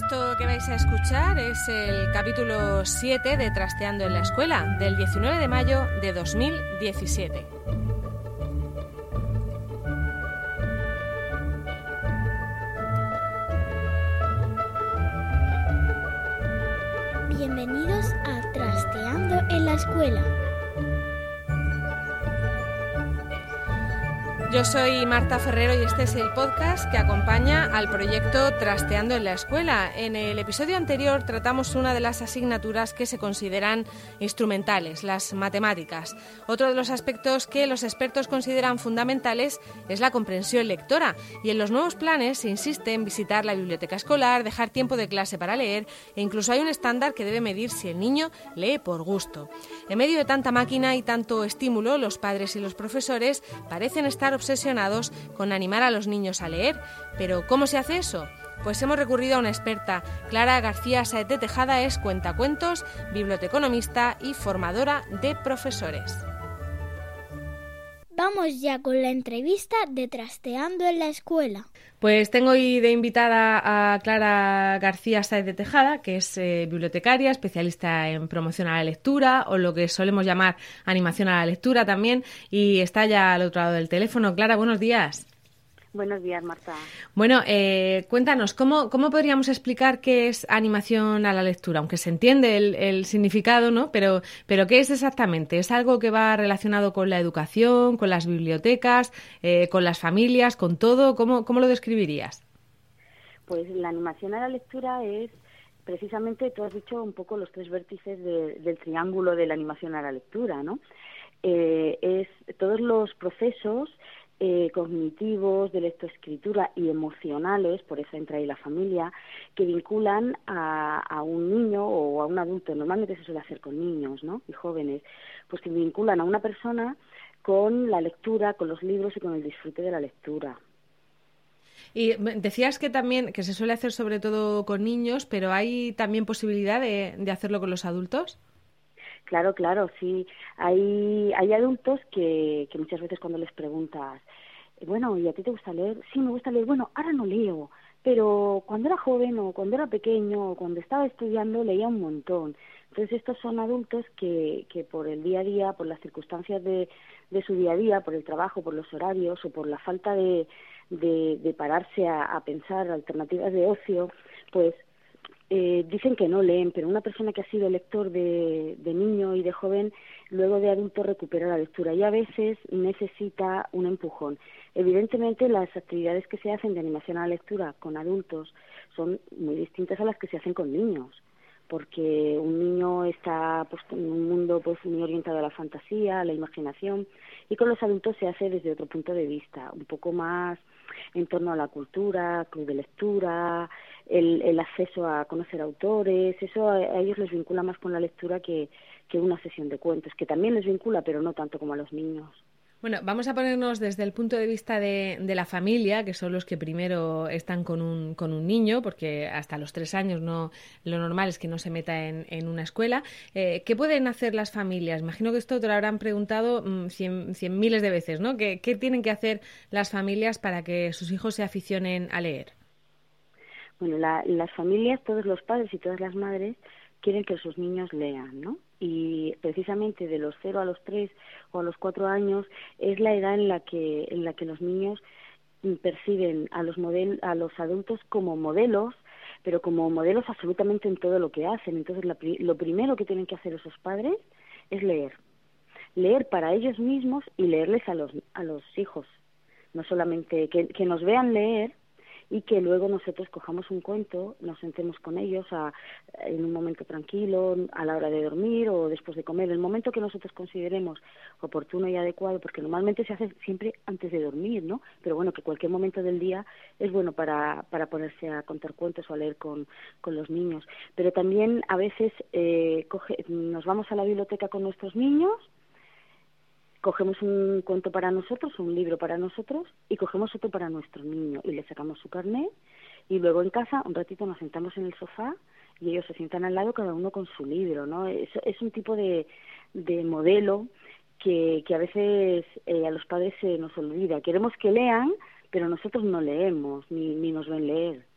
Esto que vais a escuchar es el capítulo 7 de Trasteando en la Escuela, del 19 de mayo de 2017. Bienvenidos a Trasteando en la Escuela. Yo soy Marta Ferrero y este es el podcast que acompaña al proyecto Trasteando en la Escuela. En el episodio anterior tratamos una de las asignaturas que se consideran instrumentales, las matemáticas. Otro de los aspectos que los expertos consideran fundamentales es la comprensión lectora y en los nuevos planes se insiste en visitar la biblioteca escolar, dejar tiempo de clase para leer e incluso hay un estándar que debe medir si el niño lee por gusto. En medio de tanta máquina y tanto estímulo, los padres y los profesores parecen estar obsesionados con animar a los niños a leer. Pero ¿cómo se hace eso? Pues hemos recurrido a una experta. Clara García Saete Tejada es cuentacuentos, biblioteconomista y formadora de profesores. Vamos ya con la entrevista de Trasteando en la Escuela. Pues tengo hoy de invitada a Clara García Saez de Tejada, que es eh, bibliotecaria, especialista en promoción a la lectura o lo que solemos llamar animación a la lectura también, y está ya al otro lado del teléfono. Clara, buenos días. Buenos días, Marta. Bueno, eh, cuéntanos, ¿cómo, ¿cómo podríamos explicar qué es animación a la lectura? Aunque se entiende el, el, significado, ¿no? Pero, pero ¿qué es exactamente? ¿Es algo que va relacionado con la educación, con las bibliotecas, eh, con las familias, con todo? ¿Cómo, ¿Cómo lo describirías? Pues la animación a la lectura es precisamente, tú has dicho un poco los tres vértices de, del triángulo de la animación a la lectura, ¿no? Eh, es todos los procesos eh, cognitivos, de lectoescritura y emocionales, por eso entra ahí la familia, que vinculan a, a, un niño o a un adulto, normalmente se suele hacer con niños ¿no? y jóvenes, pues que vinculan a una persona con la lectura, con los libros y con el disfrute de la lectura. Y decías que también, que se suele hacer sobre todo con niños, pero ¿hay también posibilidad de, de hacerlo con los adultos? Claro, claro, sí. Hay, hay adultos que, que muchas veces cuando les preguntas, bueno, ¿y a ti te gusta leer? Sí, me gusta leer. Bueno, ahora no leo, pero cuando era joven o cuando era pequeño o cuando estaba estudiando leía un montón. Entonces estos son adultos que, que por el día a día, por las circunstancias de, de su día a día, por el trabajo, por los horarios o por la falta de, de, de pararse a, a pensar alternativas de ocio, pues eh, dicen que no leen, pero una persona que ha sido lector de, de niño y de joven, luego de adulto recupera la lectura y a veces necesita un empujón. Evidentemente, las actividades que se hacen de animación a la lectura con adultos son muy distintas a las que se hacen con niños, porque un niño está pues, en un mundo pues, muy orientado a la fantasía, a la imaginación, y con los adultos se hace desde otro punto de vista, un poco más en torno a la cultura, club de lectura, el, el acceso a conocer autores, eso a, a, ellos les vincula más con la lectura que, que una sesión de cuentos, que también les vincula, pero no tanto como a los niños. Bueno, vamos a ponernos desde el punto de vista de, la familia, que son los que primero están con un, con un niño, porque hasta los tres años no, lo normal es que no se meta en, en una escuela. Eh, ¿Qué pueden hacer las familias? Imagino que esto te lo habrán preguntado mmm, cien, cien, miles de veces, ¿no? ¿Qué, ¿Qué tienen que hacer las familias para que sus hijos se aficionen a leer? Bueno, la, las familias, todos los padres y todas las madres quieren que sus niños lean, ¿no? Y precisamente de los cero a los tres o a los cuatro años es la edad en la que en la que los niños perciben a los model a los adultos como modelos pero como modelos absolutamente en todo lo que hacen. Entonces la, lo primero que tienen que hacer esos padres es leer. Leer para ellos mismos y leerles a los a los hijos. No solamente que, que nos vean leer y que luego nosotros cojamos un cuento, nos sentemos con ellos a, en un momento tranquilo, a la hora de dormir o después de comer, el momento que nosotros consideremos oportuno y adecuado, porque normalmente se hace siempre antes de dormir, ¿no? Pero bueno, que cualquier momento del día es bueno para, para ponerse a contar cuentos o a leer con, con los niños. Pero también a veces eh, coge, nos vamos a la biblioteca con nuestros niños, cogemos un cuento para nosotros, un libro para nosotros y cogemos otro para nuestro niño y le sacamos su carnet y luego en casa un ratito nos sentamos en el sofá y ellos se sientan al lado cada uno con su libro, ¿no? Es, un tipo de, de modelo que, que a veces eh, a los padres se nos olvida. Queremos que lean, pero nosotros no leemos ni, ni nos ven leer.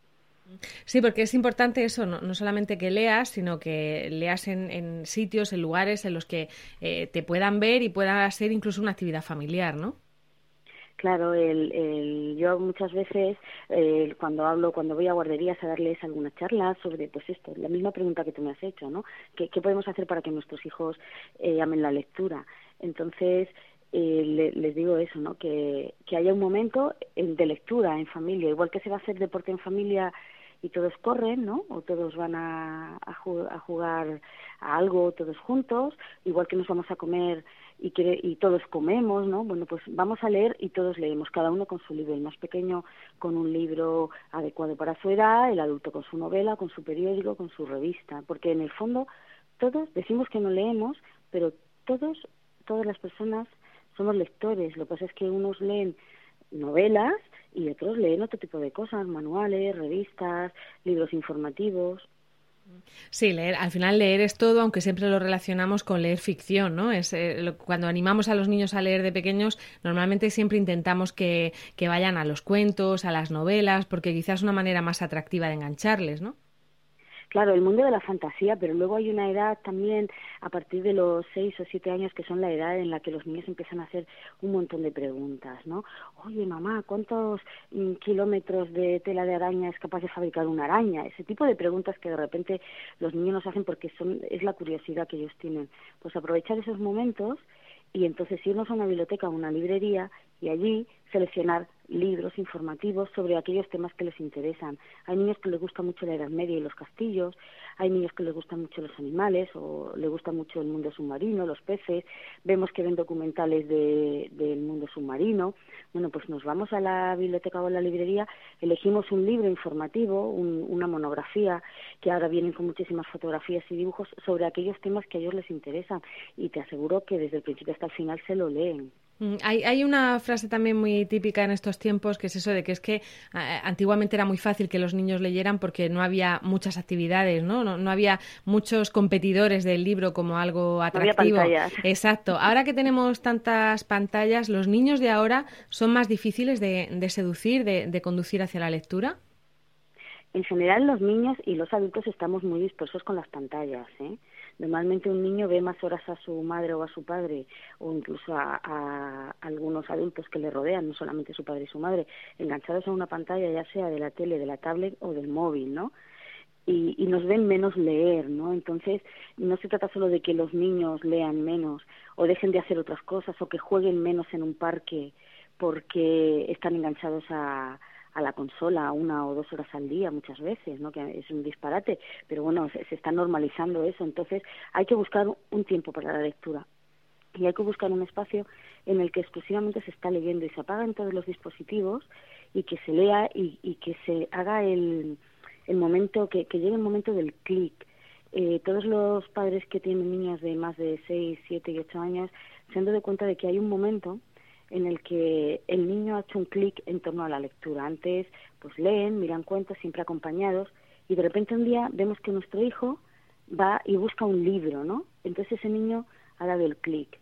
Sí, porque es importante eso, no, solamente que leas, sino que leas en, sitios, en lugares en los que eh, te puedan ver y pueda ser incluso una actividad familiar, ¿no? Claro, el, el, yo muchas veces eh, cuando hablo, cuando voy a guarderías a darles alguna charla sobre, pues esto, la misma pregunta que tú me has hecho, ¿no? ¿Qué, podemos hacer para que nuestros hijos eh, amen la lectura? Entonces, eh, les digo eso, ¿no? Que, que haya un momento de lectura en familia, igual que se va a hacer deporte en familia y todos corren, ¿no? O todos van a, a, jugar a algo todos juntos, igual que nos vamos a comer y, que, y todos comemos, ¿no? Bueno, pues vamos a leer y todos leemos, cada uno con su libro, el más pequeño con un libro adecuado para su edad, el adulto con su novela, con su periódico, con su revista, porque en el fondo todos decimos que no leemos, pero todos, todas las personas somos lectores, lo que pasa es que unos leen novelas y otros leen otro tipo de cosas, manuales, revistas, libros informativos. Sí, leer, al final leer es todo, aunque siempre lo relacionamos con leer ficción, ¿no? Es, eh, cuando animamos a los niños a leer de pequeños, normalmente siempre intentamos que, que vayan a los cuentos, a las novelas, porque quizás es una manera más atractiva de engancharles, ¿no? Claro, el mundo de la fantasía, pero luego hay una edad también a partir de los seis o siete años que son la edad en la que los niños empiezan a hacer un montón de preguntas, ¿no? Oye, mamá, ¿cuántos mm, kilómetros de tela de araña es capaz de fabricar una araña? Ese tipo de preguntas que de repente los niños nos hacen porque son es la curiosidad que ellos tienen. Pues aprovechar esos momentos y entonces irnos a una biblioteca o una librería y allí seleccionar libros informativos sobre aquellos temas que les interesan. Hay niños que les gusta mucho la Edad Media y los castillos, hay niños que les gustan mucho los animales o les gusta mucho el mundo submarino, los peces, vemos que ven documentales de, del mundo submarino. Bueno, pues nos vamos a la biblioteca o a la librería, elegimos un libro informativo, una monografía, que ahora vienen con muchísimas fotografías y dibujos sobre aquellos temas que a ellos les interesan y te aseguro que desde el principio hasta el final se lo leen. Mm, hay, hay, una frase también muy típica en estos tiempos que es eso de que es que antiguamente era muy fácil que los niños leyeran porque no había muchas actividades, ¿no? No, había muchos competidores del libro como algo atractivo. Exacto. Ahora que tenemos tantas pantallas, ¿los niños de ahora son más difíciles de, seducir, de, de conducir hacia la lectura? En general, los niños y los adultos estamos muy dispersos con las pantallas, ¿eh? Normalmente un niño ve más horas a su madre o a su padre, o incluso a, algunos adultos que le rodean, no solamente su padre y su madre, enganchados a una pantalla, ya sea de la tele, de la tablet o del móvil, ¿no? Y, y, nos ven menos leer, ¿no? Entonces, no se trata solo de que los niños lean menos o dejen de hacer otras cosas o que jueguen menos en un parque porque están enganchados a, a la consola una o dos horas al día muchas veces, ¿no? Que es un disparate, pero bueno, se, está normalizando eso, entonces hay que buscar un tiempo para la lectura y hay que buscar un espacio en el que exclusivamente se está leyendo y se apagan todos los dispositivos y que se lea y, y que se haga el, el momento, que, que llegue el momento del clic. Eh, todos los padres que tienen niños de más de 6, 7 y 8 años se han dado cuenta de que hay un momento en el que el niño ha hecho un clic en torno a la lectura. Antes, pues leen, miran cuentos, siempre acompañados, y de repente un día vemos que nuestro hijo va y busca un libro, ¿no? Entonces ese niño ha dado el clic.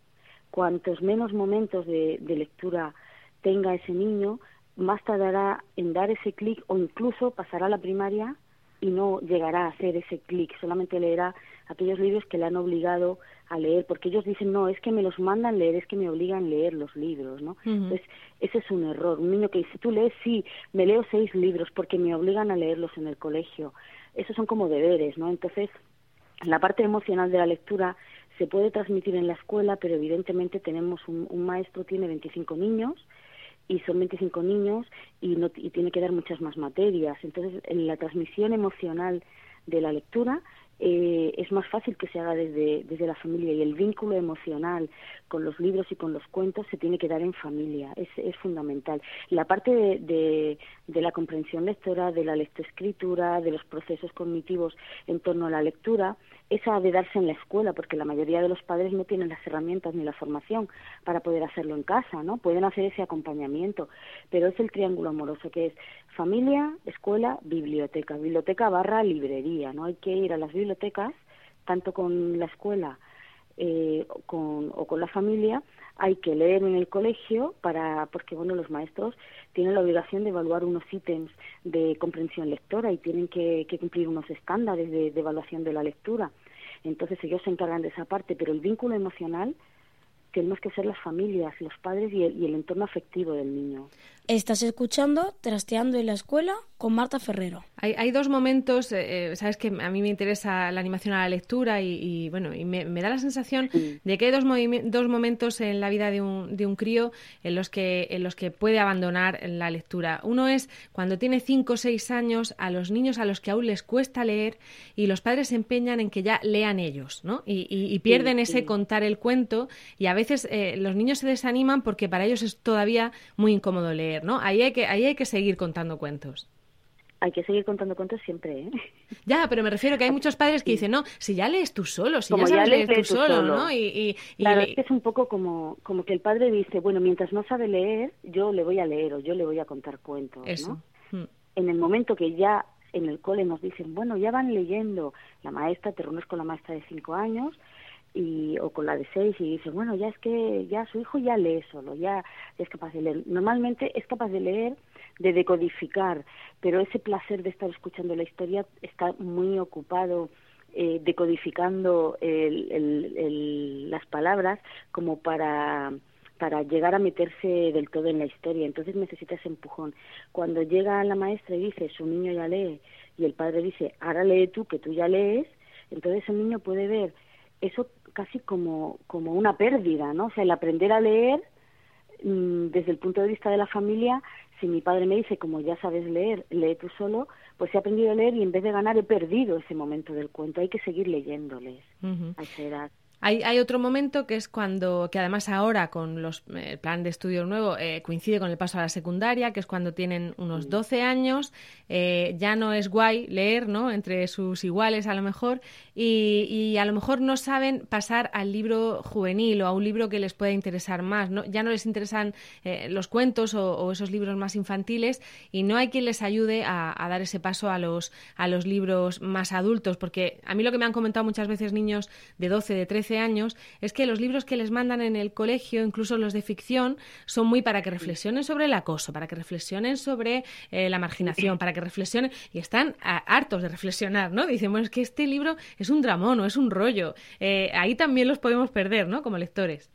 Cuantos menos momentos de, de lectura tenga ese niño, más tardará en dar ese clic o incluso pasará a la primaria y no llegará a hacer ese clic, solamente leerá aquellos libros que le han obligado a leer, porque ellos dicen, no, es que me los mandan leer, es que me obligan a leer los libros, ¿no? Entonces, ese es un error. Un niño que dice, tú lees, sí, me leo seis libros porque me obligan a leerlos en el colegio. Esos son como deberes, ¿no? Entonces, la parte emocional de la lectura se puede transmitir en la escuela, pero evidentemente tenemos un, un maestro, tiene 25 niños, y son 25 niños y, no, y tiene que dar muchas más materias. Entonces, en la transmisión emocional de la lectura eh, es más fácil que se haga desde, desde la familia y el vínculo emocional con los libros y con los cuentos se tiene que dar en familia, es, es fundamental. La parte de, de, la comprensión lectora, de la lectoescritura, de los procesos cognitivos en torno a la lectura, esa de darse en la escuela, porque la mayoría de los padres no tienen las herramientas ni la formación para poder hacerlo en casa, ¿no? Pueden hacer ese acompañamiento, pero es el triángulo amoroso que es familia, escuela, biblioteca, biblioteca barra librería, ¿no? Hay que ir a las bibliotecas, tanto con la escuela eh, con, o con la familia, hay que leer en el colegio para porque bueno los maestros tienen la obligación de evaluar unos ítems de comprensión lectora y tienen que, cumplir unos estándares de, de, evaluación de la lectura. Entonces ellos se encargan de esa parte pero el vínculo emocional tenemos que ser las familias los padres y el, y el entorno afectivo del niño Estás escuchando Trasteando en la Escuela con Marta Ferrero. Hay, hay dos momentos, eh, eh, sabes que a mí me interesa la animación a la lectura y, bueno, y me, da la sensación de que hay dos, dos momentos en la vida de un, de un crío en los, que, en los que puede abandonar la lectura. Uno es cuando tiene cinco o seis años a los niños a los que aún les cuesta leer y los padres se empeñan en que ya lean ellos, ¿no? Y, pierden ese contar el cuento y a veces eh, los niños se desaniman porque para ellos es todavía muy incómodo leer. ¿No? Ahí hay que, ahí hay que seguir contando cuentos. Hay que seguir contando cuentos siempre, ¿eh? Ya, pero me refiero que hay muchos padres que dicen, no, si ya lees tú solo, si ya sabes leer tú, solo, ¿no? Y, claro, es que es un poco como, como que el padre dice, bueno, mientras no sabe leer, yo le voy a leer o yo le voy a contar cuentos, Eso. ¿no? Hmm. En el momento que ya en el cole nos dicen, bueno, ya van leyendo, la maestra, te reúnes con la maestra de cinco años, y o con la de seis y dice bueno ya es que ya su hijo ya lee solo ya es capaz de leer normalmente es capaz de leer de decodificar pero ese placer de estar escuchando la historia está muy ocupado eh, decodificando el, el, las palabras como para para llegar a meterse del todo en la historia. Entonces necesita ese empujón. Cuando llega la maestra y dice su niño ya lee y el padre dice ahora lee tú que tú ya lees entonces el niño puede ver. Eso casi como, como una pérdida, ¿no? O sea, el aprender a leer mm, desde el punto de vista de la familia, si mi padre me dice, como ya sabes leer, lee tú solo, pues he aprendido a leer y en vez de ganar he perdido ese momento del cuento. Hay que seguir leyéndoles a esa edad. Hay, hay, otro momento que es cuando, que además ahora con los, el plan de estudio nuevo eh, coincide con el paso a la secundaria, que es cuando tienen unos 12 años, eh, ya no es guay leer, ¿no? Entre sus iguales a lo mejor, y, y, a lo mejor no saben pasar al libro juvenil o a un libro que les pueda interesar más, ¿no? Ya no les interesan eh, los cuentos o, esos libros más infantiles y no hay quien les ayude a, a, dar ese paso a los, a los libros más adultos, porque a mí lo que me han comentado muchas veces niños de 12, de 13 años es que los libros que les mandan en el colegio, incluso los de ficción, son muy para que reflexionen sobre el acoso, para que reflexionen sobre eh, la marginación, para que reflexionen y están hartos de reflexionar, ¿no? Dicen, bueno, es que este libro es un dramón o es un rollo. Eh, ahí también los podemos perder, ¿no? Como lectores.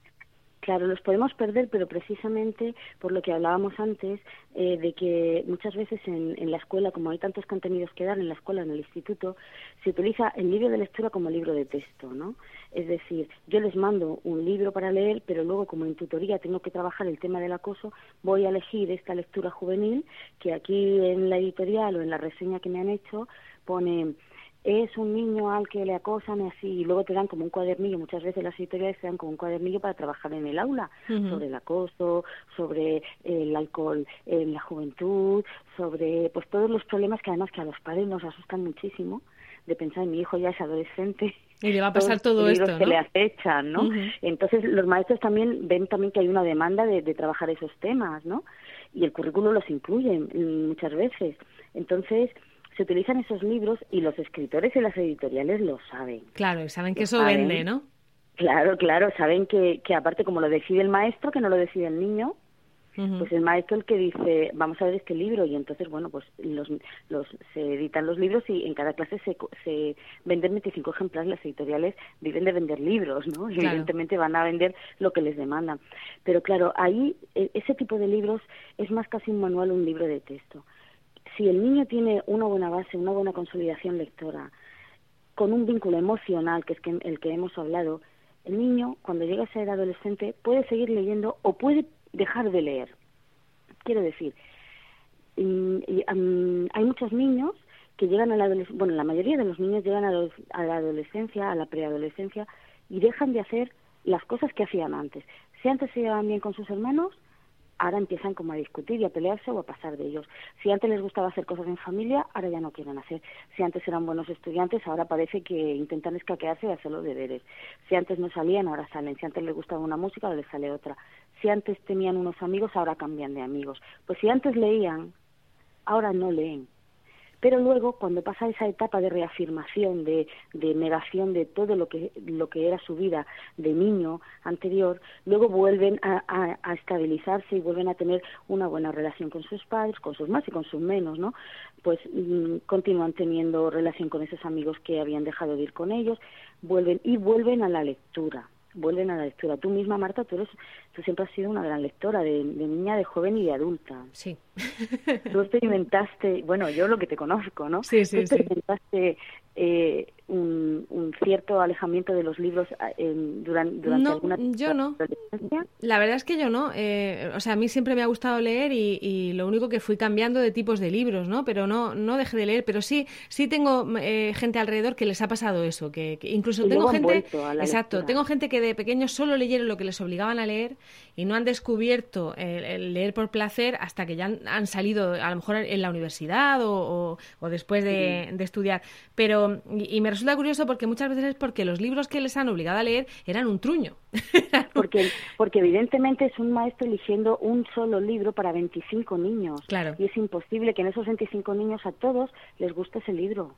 Claro, los podemos perder, pero precisamente por lo que hablábamos antes, eh, de que muchas veces en, en, la escuela, como hay tantos contenidos que dar en la escuela, en el instituto, se utiliza el libro de lectura como libro de texto, ¿no? Es decir, yo les mando un libro para leer, pero luego como en tutoría tengo que trabajar el tema del acoso, voy a elegir esta lectura juvenil que aquí en la editorial o en la reseña que me han hecho pone es un niño al que le acosan y así, y luego te dan como un cuadernillo, muchas veces las editoriales te dan como un cuadernillo para trabajar en el aula, sobre el acoso, sobre el alcohol en la juventud, sobre pues todos los problemas que además que a los padres nos asustan muchísimo de pensar mi hijo ya es adolescente y le va a pasar todo esto ¿no? que le acechan no entonces los maestros también ven también que hay una demanda de, de trabajar esos temas no y el currículo los incluye muchas veces. Entonces se utilizan esos libros y los escritores y las editoriales lo saben. Claro, saben que eso vende, ¿no? Claro, claro, saben que, que aparte como lo decide el maestro, que no lo decide el niño, pues el maestro el que dice, vamos a ver este libro y entonces, bueno, pues los, los, se editan los libros y en cada clase se, se venden 25 ejemplares, las editoriales viven de vender libros, ¿no? Evidentemente van a vender lo que les demandan. Pero claro, ahí e, ese tipo de libros es más casi un manual, un libro de texto si el niño tiene una buena base, una buena consolidación lectora, con un vínculo emocional, que es el que hemos hablado, el niño, cuando llega a ser adolescente, puede seguir leyendo o puede dejar de leer. Quiero decir, y, mm, hay muchos niños que llegan a la adolescencia, bueno, la mayoría de los niños llegan a, a la adolescencia, a la preadolescencia, y dejan de hacer las cosas que hacían antes. Si antes se llevaban bien con sus hermanos, ahora empiezan como a discutir y a pelearse o a pasar de ellos. Si antes les gustaba hacer cosas en familia, ahora ya no quieren hacer. Si antes eran buenos estudiantes, ahora parece que intentan escaquearse y hacer los deberes. Si antes no salían, ahora salen. Si antes les gustaba una música, ahora les sale otra. Si antes tenían unos amigos, ahora cambian de amigos. Pues si antes leían, ahora no leen pero luego cuando pasa esa etapa de reafirmación, de, negación de todo lo que, lo que era su vida de niño anterior, luego vuelven a, estabilizarse y vuelven a tener una buena relación con sus padres, con sus más y con sus menos, ¿no? Pues mm, continúan teniendo relación con esos amigos que habían dejado de ir con ellos, vuelven y vuelven a la lectura vuelven a la lectura. Tú misma, Marta, tú, eres, tú siempre has sido una gran lectora, de, niña, de joven y de adulta. Sí. Tú experimentaste, bueno, yo lo que te conozco, ¿no? Sí, sí, tú experimentaste eh, un, cierto alejamiento de los libros eh, durante, durante no, alguna yo no. La verdad es que yo no. Eh, o sea, a mí siempre me ha gustado leer y, lo único que fui cambiando de tipos de libros, ¿no? Pero no, no dejé de leer. Pero sí, sí tengo gente alrededor que les ha pasado eso, que, incluso tengo gente, exacto, tengo gente que de pequeños solo leyeron lo que les obligaban a leer y no han descubierto el, leer por placer hasta que ya han, salido, a lo mejor en la universidad o, después de, estudiar. Pero, y, me resulta curioso porque muchas veces es porque los libros que les han obligado a leer eran un truño. porque, porque evidentemente es un maestro eligiendo un solo libro para 25 niños. Claro. Y es imposible que en esos 25 niños a todos les guste ese libro.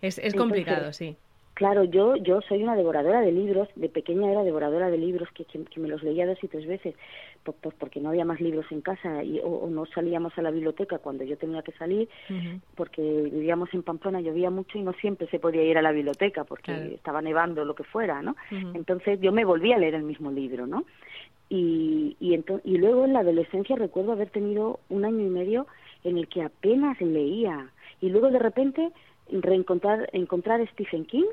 Es, es complicado, sí. Claro, yo yo soy una devoradora de libros, de pequeña era devoradora de libros que, que, me los leía dos y tres veces, pues, porque no había más libros en casa y, o, no salíamos a la biblioteca cuando yo tenía que salir, porque vivíamos en Pamplona, llovía mucho y no siempre se podía ir a la biblioteca porque estaba nevando lo que fuera, ¿no? Entonces yo me volví a leer el mismo libro, ¿no? Y, y, y luego en la adolescencia recuerdo haber tenido un año y medio en el que apenas leía y luego de repente reencontrar encontrar Stephen King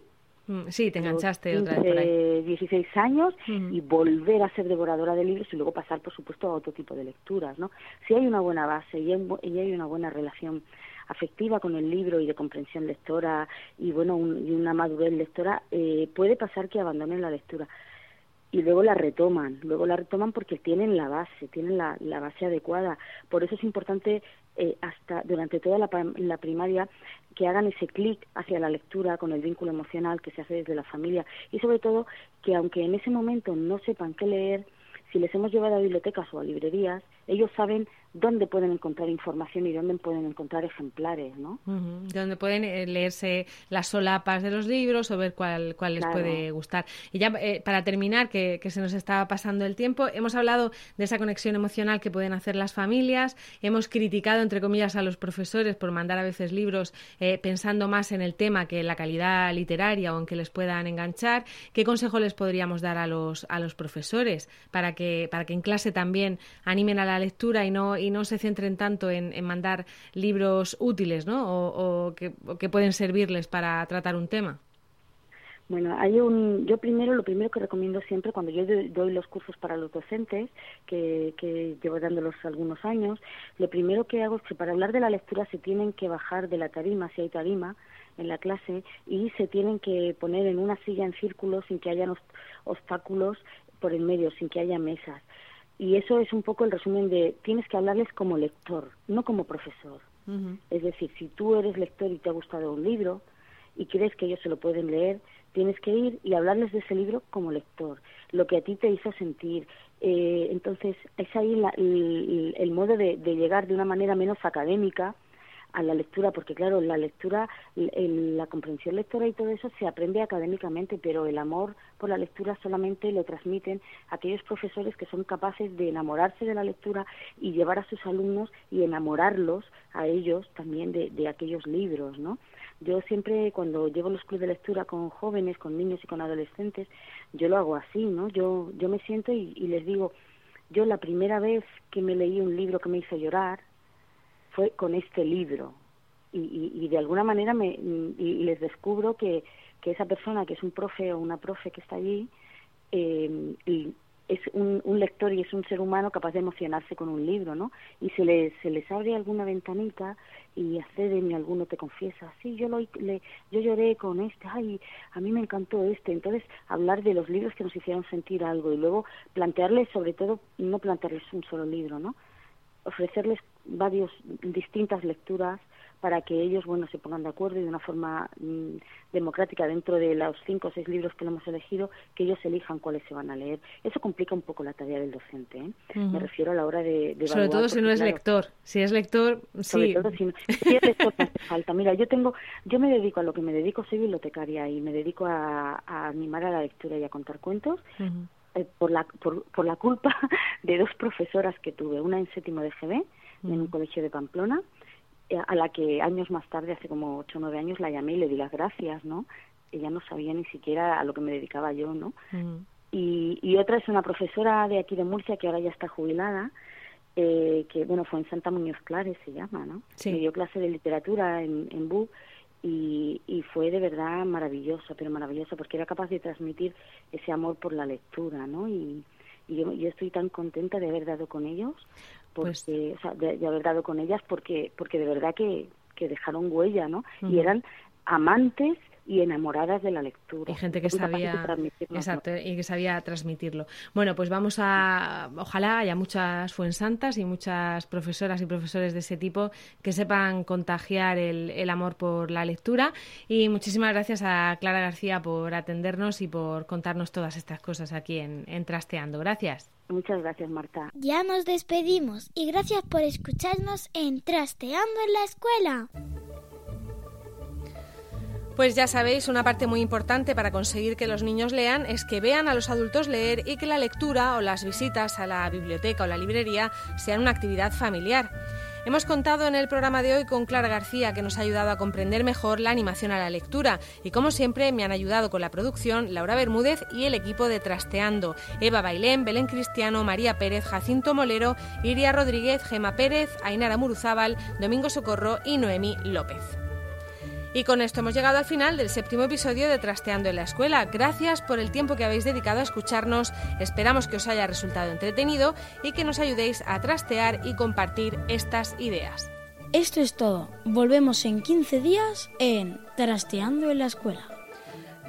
sí, te enganchaste otra vez por ahí. 16 años y volver a ser devoradora de libros y luego pasar, por supuesto, a otro tipo de lecturas, ¿no? Si hay una buena base y hay, una buena relación afectiva con el libro y de comprensión lectora y, bueno, y una madurez lectora, eh, puede pasar que abandonen la lectura y luego la retoman, luego la retoman porque tienen la base, tienen la, la base adecuada. Por eso es importante eh, hasta durante toda la, la primaria que hagan ese clic hacia la lectura con el vínculo emocional que se hace desde la familia. Y sobre todo que aunque en ese momento no sepan qué leer, si les hemos llevado a bibliotecas o a librerías, ellos saben dónde pueden encontrar información y dónde pueden encontrar ejemplares, ¿no? Dónde pueden eh, leerse las solapas de los libros o ver cuál, cuál les puede gustar. Y ya eh, para terminar, que, se nos estaba pasando el tiempo, hemos hablado de esa conexión emocional que pueden hacer las familias, hemos criticado, entre comillas, a los profesores por mandar a veces libros eh, pensando más en el tema que en la calidad literaria o en que les puedan enganchar. ¿Qué consejo les podríamos dar a los, a los profesores para que, para que en clase también animen a la lectura y no y no se centren tanto en, mandar libros útiles, ¿no? O, que, pueden servirles para tratar un tema. Bueno, hay un, yo primero, lo primero que recomiendo siempre cuando yo doy los cursos para los docentes, que, que llevo dándolos algunos años, lo primero que hago es que para hablar de la lectura se tienen que bajar de la tarima, si hay tarima, en la clase, y se tienen que poner en una silla en círculo sin que haya obstáculos por el medio, sin que haya mesas. Y eso es un poco el resumen de tienes que hablarles como lector, no como profesor. Es decir, si tú eres lector y te ha gustado un libro y crees que ellos se lo pueden leer, tienes que ir y hablarles de ese libro como lector, lo que a ti te hizo sentir. Eh, entonces, es ahí el, modo de, llegar de una manera menos académica a la lectura, porque claro, la lectura, la comprensión lectora y todo eso se aprende académicamente, pero el amor por la lectura solamente lo transmiten aquellos profesores que son capaces de enamorarse de la lectura y llevar a sus alumnos y enamorarlos a ellos también de, de aquellos libros, ¿no? Yo siempre cuando llevo los clubes de lectura con jóvenes, con niños y con adolescentes, yo lo hago así, ¿no? Yo, yo me siento y les digo, yo la primera vez que me leí un libro que me hizo llorar, fue con este libro. Y, y, de alguna manera me, y les descubro que, que esa persona, que es un profe o una profe que está allí, eh, es un, un, lector y es un ser humano capaz de emocionarse con un libro, ¿no? Y se les, se les abre alguna ventanita y acceden y alguno te confiesa, sí, yo, lo, le, yo lloré con este, ay, a mí me encantó este. Entonces, hablar de los libros que nos hicieron sentir algo y luego plantearles, sobre todo, no plantearles un solo libro, ¿no? Ofrecerles varios, distintas lecturas para que ellos bueno se pongan de acuerdo y de una forma mm, democrática dentro de los cinco o seis libros que hemos elegido que ellos elijan cuáles se van a leer. Eso complica un poco la tarea del docente ¿eh? me refiero a la hora de, de sobre todo si no es lector. Si es lector sí. sobre todo si, si es lector hace falta. Mira yo tengo yo me dedico a lo que me dedico soy bibliotecaria y me dedico a, a animar a la lectura y a contar cuentos eh, por la por, por la culpa de dos profesoras que tuve una en séptimo de GB en un colegio de Pamplona a la que años más tarde, hace como ocho o nueve años, la llamé y le di las gracias, ¿no? Ella no sabía ni siquiera a lo que me dedicaba yo, ¿no? y, y otra es una profesora de aquí de Murcia que ahora ya está jubilada, eh, que bueno, fue en Santa Muñoz Clares, se llama, ¿no? Sí. Me dio clase de literatura en, en BU y, y fue de verdad maravillosa, pero maravillosa, porque era capaz de transmitir ese amor por la lectura, ¿no? Y, y yo, yo estoy tan contenta de haber dado con ellos porque pues, o sea, de, de, haber dado con ellas porque porque de verdad que, que dejaron huella no uh -huh. y eran amantes y enamoradas de la lectura. Y gente que sabía exacto, y que sabía transmitirlo. Bueno, pues vamos a ojalá haya muchas fuensantas y muchas profesoras y profesores de ese tipo que sepan contagiar el, el amor por la lectura y muchísimas gracias a Clara García por atendernos y por contarnos todas estas cosas aquí en, en Trasteando. Gracias. Muchas gracias, Marta. Ya nos despedimos y gracias por escucharnos en Trasteando en la Escuela. Pues ya sabéis, una parte muy importante para conseguir que los niños lean es que vean a los adultos leer y que la lectura o las visitas a la biblioteca o la librería sean una actividad familiar. Hemos contado en el programa de hoy con Clara García, que nos ha ayudado a comprender mejor la animación a la lectura. Y como siempre, me han ayudado con la producción Laura Bermúdez y el equipo de Trasteando. Eva Bailén, Belén Cristiano, María Pérez, Jacinto Molero, Iria Rodríguez, Gema Pérez, Ainara Muruzábal, Domingo Socorro y Noemí López. Y con esto hemos llegado al final del séptimo episodio de Trasteando en la Escuela. Gracias por el tiempo que habéis dedicado a escucharnos. Esperamos que os haya resultado entretenido y que nos ayudéis a trastear y compartir estas ideas. Esto es todo. Volvemos en 15 días en Trasteando en la Escuela.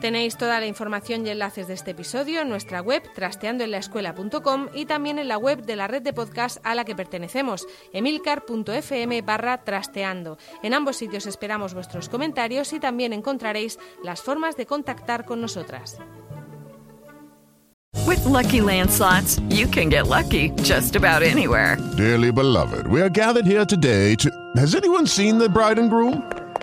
Tenéis toda la información y enlaces de este episodio en nuestra web trasteandoenlaescuela.com y también en la web de la red de podcast a la que pertenecemos, emilcar.fm barra trasteando. En ambos sitios esperamos vuestros comentarios y también encontraréis las formas de contactar con nosotras. With lucky landslots, you can get lucky just about anywhere. Dearly beloved, we are gathered here today to. Has anyone seen the bride and groom?